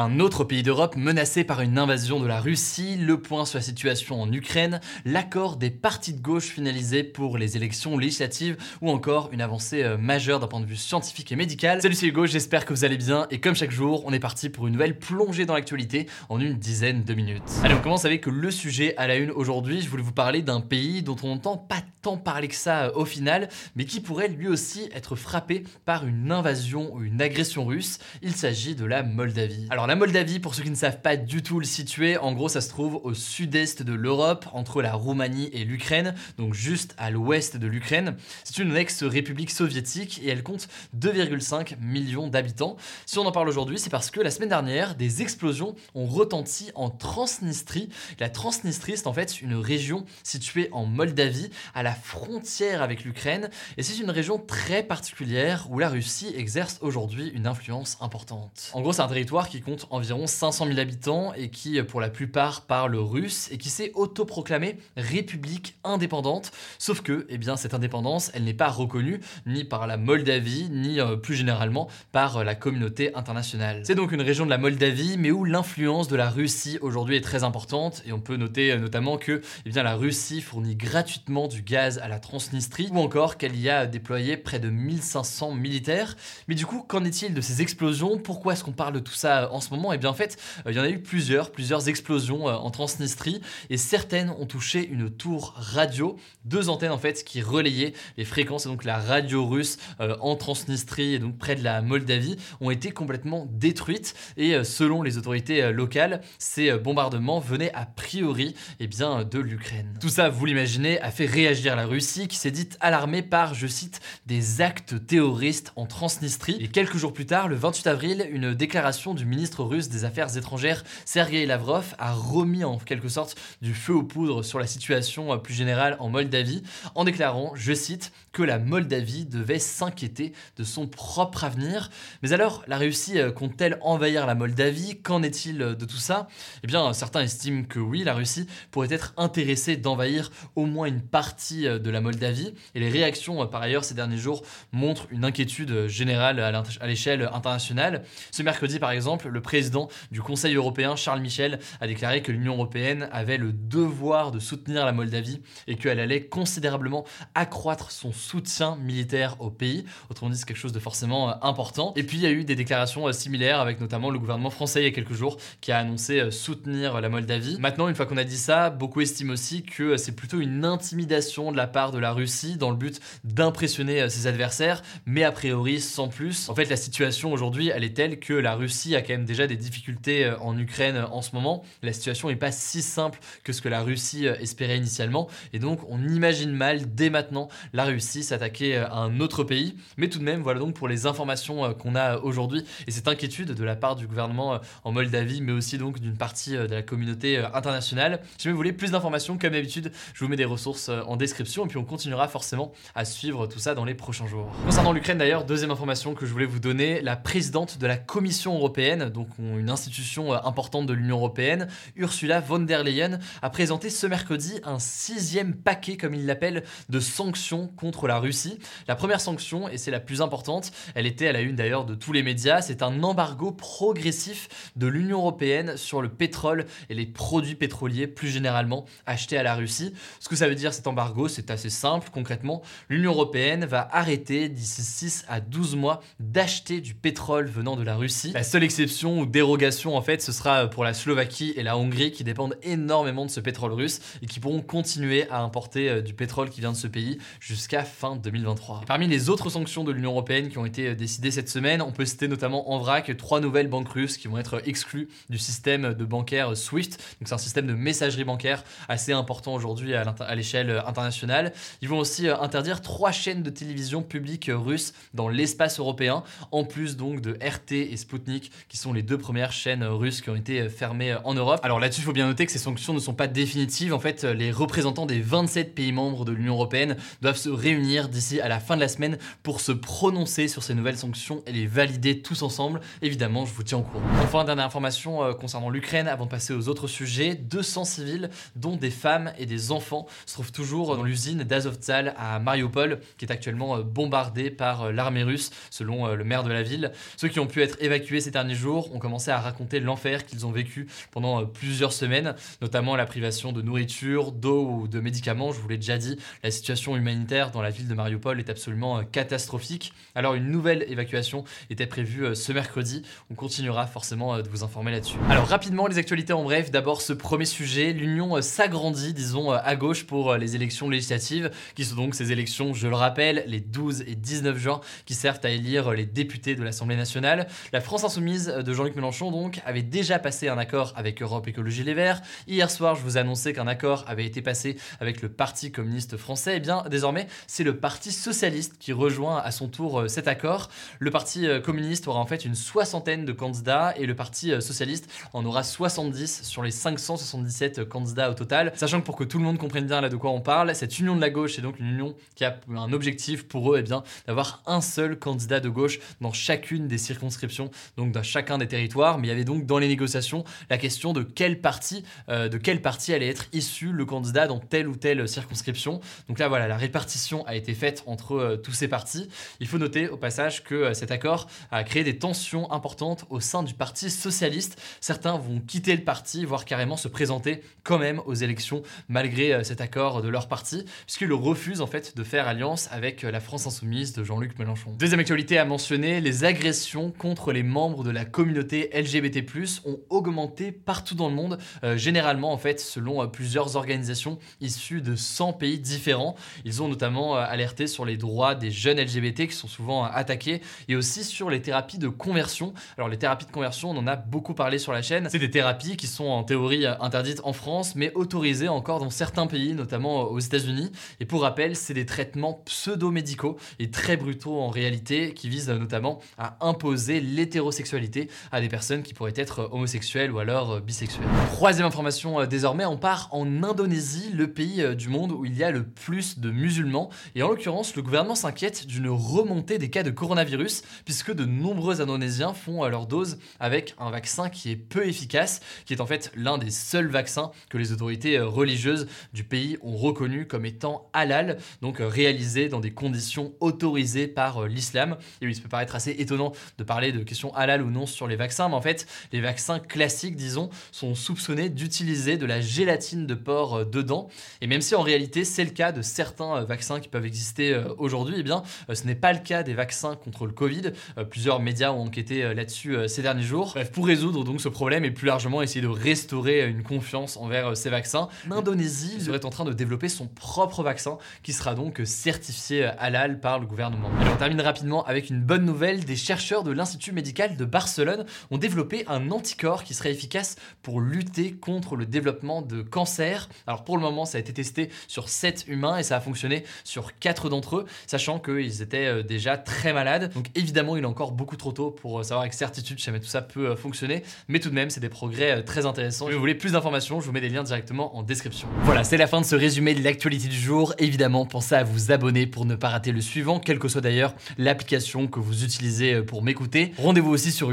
Un autre pays d'Europe menacé par une invasion de la Russie, le point sur la situation en Ukraine, l'accord des partis de gauche finalisé pour les élections législatives ou encore une avancée euh, majeure d'un point de vue scientifique et médical. Salut c'est Hugo, j'espère que vous allez bien et comme chaque jour, on est parti pour une nouvelle plongée dans l'actualité en une dizaine de minutes. Allez, on commence avec le sujet à la une aujourd'hui. Je voulais vous parler d'un pays dont on n'entend pas tant parler que ça euh, au final, mais qui pourrait lui aussi être frappé par une invasion ou une agression russe. Il s'agit de la Moldavie. Alors la Moldavie, pour ceux qui ne savent pas du tout le situer, en gros ça se trouve au sud-est de l'Europe, entre la Roumanie et l'Ukraine, donc juste à l'ouest de l'Ukraine. C'est une ex-république soviétique et elle compte 2,5 millions d'habitants. Si on en parle aujourd'hui, c'est parce que la semaine dernière, des explosions ont retenti en Transnistrie. La Transnistrie, c'est en fait une région située en Moldavie, à la frontière avec l'Ukraine, et c'est une région très particulière où la Russie exerce aujourd'hui une influence importante. En gros, c'est un territoire qui compte environ 500 000 habitants et qui, pour la plupart, parle russe et qui s'est autoproclamée république indépendante. Sauf que, eh bien, cette indépendance, elle n'est pas reconnue ni par la Moldavie, ni euh, plus généralement par euh, la communauté internationale. C'est donc une région de la Moldavie, mais où l'influence de la Russie aujourd'hui est très importante et on peut noter euh, notamment que, eh bien, la Russie fournit gratuitement du gaz à la Transnistrie ou encore qu'elle y a déployé près de 1500 militaires. Mais du coup, qu'en est-il de ces explosions? Pourquoi est-ce qu'on parle de tout ça en ce moment Et bien en fait, euh, il y en a eu plusieurs, plusieurs explosions euh, en Transnistrie et certaines ont touché une tour radio, deux antennes en fait qui relayaient les fréquences et donc la radio russe euh, en Transnistrie et donc près de la Moldavie ont été complètement détruites et selon les autorités locales, ces bombardements venaient a priori eh bien, de l'Ukraine. Tout ça, vous l'imaginez, a fait réagir la Russie qui s'est dite alarmée par, je cite, des actes terroristes en Transnistrie. Et quelques jours plus tard, le 28 avril, une déclaration du ministre russe des Affaires étrangères, Sergei Lavrov, a remis en quelque sorte du feu aux poudres sur la situation euh, plus générale en Moldavie, en déclarant, je cite, que la Moldavie devait s'inquiéter de son propre avenir. Mais alors, la Russie euh, compte-t-elle envahir la Moldavie? Qu'en est-il euh, de tout ça? Eh bien, certains estiment que oui, la Russie pourrait être intéressée d'envahir au moins une partie de la Moldavie. Et les réactions, par ailleurs, ces derniers jours montrent une inquiétude générale à l'échelle internationale. Ce mercredi, par exemple, le président du Conseil européen, Charles Michel, a déclaré que l'Union européenne avait le devoir de soutenir la Moldavie et qu'elle allait considérablement accroître son soutien militaire au pays. Autrement dit, c'est quelque chose de forcément euh, important. Et puis, il y a eu des déclarations euh, similaires avec notamment le gouvernement français il y a quelques jours qui a annoncé euh, soutenir la Moldavie. Maintenant, une fois qu'on a dit ça, beaucoup estiment aussi que c'est plutôt une intimidation de la part de la Russie dans le but d'impressionner ses adversaires, mais a priori sans plus. En fait, la situation aujourd'hui, elle est telle que la Russie a quand même déjà des difficultés euh, en Ukraine euh, en ce moment. La situation n'est pas si simple que ce que la Russie euh, espérait initialement. Et donc, on imagine mal dès maintenant la Russie s'attaquer à un autre pays. Mais tout de même, voilà donc pour les informations qu'on a aujourd'hui et cette inquiétude de la part du gouvernement en Moldavie, mais aussi donc d'une partie de la communauté internationale. Si vous voulez plus d'informations, comme d'habitude, je vous mets des ressources en description et puis on continuera forcément à suivre tout ça dans les prochains jours. Concernant l'Ukraine d'ailleurs, deuxième information que je voulais vous donner, la présidente de la Commission européenne, donc une institution euh, importante de l'Union européenne, Ursula von der Leyen, a présenté ce mercredi un sixième paquet, comme il l'appelle, de sanctions contre la Russie. La première sanction, et c'est la plus importante, elle était à la une d'ailleurs de tous les médias, c'est un embargo progressif de l'Union européenne sur le pétrole et les produits pétroliers plus généralement achetés à la Russie. Ce que ça veut dire cet embargo, c'est assez simple concrètement. L'Union européenne va arrêter d'ici 6 à 12 mois d'acheter du pétrole venant de la Russie. La seule exception ou dérogation en fait, ce sera pour la Slovaquie et la Hongrie qui dépendent énormément de ce pétrole russe et qui pourront continuer à importer euh, du pétrole qui vient de ce pays jusqu'à fin 2023. Parmi les autres sanctions de l'Union Européenne qui ont été décidées cette semaine, on peut citer notamment en vrac trois nouvelles banques russes qui vont être exclues du système de bancaire SWIFT. Donc c'est un système de messagerie bancaire assez important aujourd'hui à l'échelle internationale. Ils vont aussi interdire trois chaînes de télévision publiques russes dans l'espace européen, en plus donc de RT et Sputnik, qui sont les deux premières chaînes russes qui ont été fermées en Europe. Alors là-dessus, il faut bien noter que ces sanctions ne sont pas définitives. En fait, les représentants des 27 pays membres de l'Union européenne doivent se réunir d'ici à la fin de la semaine pour se prononcer sur ces nouvelles sanctions et les valider tous ensemble. Évidemment, je vous tiens au courant. Enfin, dernière information euh, concernant l'Ukraine, avant de passer aux autres sujets, 200 civils, dont des femmes et des enfants, se trouvent toujours dans l'usine d'Azovtsal à Mariupol, qui est actuellement euh, bombardée par euh, l'armée russe, selon le maire de la ville. Ceux qui ont pu être évacués ces derniers jours ont commencé à raconter l'enfer qu'ils ont vécu pendant plusieurs semaines, notamment la privation de nourriture, d'eau ou de médicaments. Je vous l'ai déjà dit, la situation humanitaire dans la ville de Mariupol est absolument euh, catastrophique. Alors une nouvelle évacuation était prévue euh, ce mercredi. On continuera forcément euh, de vous informer là-dessus. Alors rapidement les actualités en bref. D'abord ce premier sujet, l'union s'agrandit, disons, à gauche pour les élections législatives, qui sont donc ces élections, je le rappelle, les 12 et 19 juin, qui servent à élire les députés de l'Assemblée nationale. La France insoumise de Jean-Luc Mélenchon donc avait déjà passé un accord avec Europe Écologie Les Verts. Hier soir, je vous annonçais qu'un accord avait été passé avec le Parti communiste français. Eh bien désormais, c'est le Parti socialiste qui rejoint à son tour euh, cet accord. Le Parti euh, communiste aura en fait une soixantaine de candidats et le Parti euh, socialiste en aura 70 sur les 577 candidats au total. Sachant que pour que tout le monde comprenne bien là de quoi on parle, cette union de la gauche est donc une union qui a un objectif pour eux eh bien d'avoir un seul candidat de gauche dans chacune des circonscriptions, donc dans chacun des territoires. Mais il y avait donc dans les négociations la question de quel parti, de quel parti allait être issu le candidat dans telle ou telle circonscription. Donc là voilà, la répartition a été faite entre euh, tous ces partis. Il faut noter au passage que euh, cet accord a créé des tensions importantes au sein du Parti socialiste. Certains vont quitter le parti, voire carrément se présenter quand même aux élections malgré euh, cet accord de leur parti, puisqu'ils refusent en fait de faire alliance avec la France insoumise de Jean-Luc Mélenchon. Deuxième actualité à mentionner, les agressions contre les membres de la communauté LGBT+ ont augmenté partout dans le monde, généralement en fait selon plusieurs organisations issues de 100 pays différents. Ils ont notamment euh, alerté sur les droits des jeunes LGBT qui sont souvent euh, attaqués et aussi sur les thérapies de conversion. Alors les thérapies de conversion, on en a beaucoup parlé sur la chaîne. C'est des thérapies qui sont en théorie euh, interdites en France mais autorisées encore dans certains pays, notamment aux États-Unis. Et pour rappel, c'est des traitements pseudo-médicaux et très brutaux en réalité qui visent notamment à imposer l'hétérosexualité à des personnes qui pourraient être homosexuelles ou alors bisexuelles. Troisième information désormais, on part en Indonésie, le pays du monde où il y a le plus de musulmans. Et en l'occurrence, le gouvernement s'inquiète d'une remontée des cas de coronavirus, puisque de nombreux Indonésiens font leur dose avec un vaccin qui est peu efficace, qui est en fait l'un des seuls vaccins que les autorités euh, religieuses du pays ont reconnu comme étant halal, donc euh, réalisé dans des conditions autorisées par euh, l'islam. Et oui, ça peut paraître assez étonnant de parler de questions halal ou non sur les vaccins, mais en fait, les vaccins classiques, disons, sont soupçonnés d'utiliser de la gélatine de porc dedans. Et même si en réalité c'est le cas de certains euh, vaccins qui peuvent exister euh, aujourd'hui, eh bien, euh, ce n'est pas le cas des vaccins contre le Covid. Plusieurs médias ont enquêté là-dessus ces derniers jours. Bref, pour résoudre donc ce problème et plus largement essayer de restaurer une confiance envers ces vaccins, l'Indonésie serait en train de développer son propre vaccin qui sera donc certifié halal par le gouvernement. Alors on termine rapidement avec une bonne nouvelle. Des chercheurs de l'Institut médical de Barcelone ont développé un anticorps qui serait efficace pour lutter contre le développement de cancer. Alors pour le moment, ça a été testé sur 7 humains et ça a fonctionné sur 4 d'entre eux, sachant qu'ils étaient euh, déjà très malades. Donc évidemment, il est encore beaucoup trop tôt pour euh, savoir avec certitude si jamais tout ça peut euh, fonctionner, mais tout de même, c'est des progrès très intéressants. Si vous voulez plus d'informations, je vous mets des liens directement en description. Voilà, c'est la fin de ce résumé de l'actualité du jour. Évidemment, pensez à vous abonner pour ne pas rater le suivant, quelle que soit d'ailleurs l'application que vous utilisez pour m'écouter. Rendez-vous aussi sur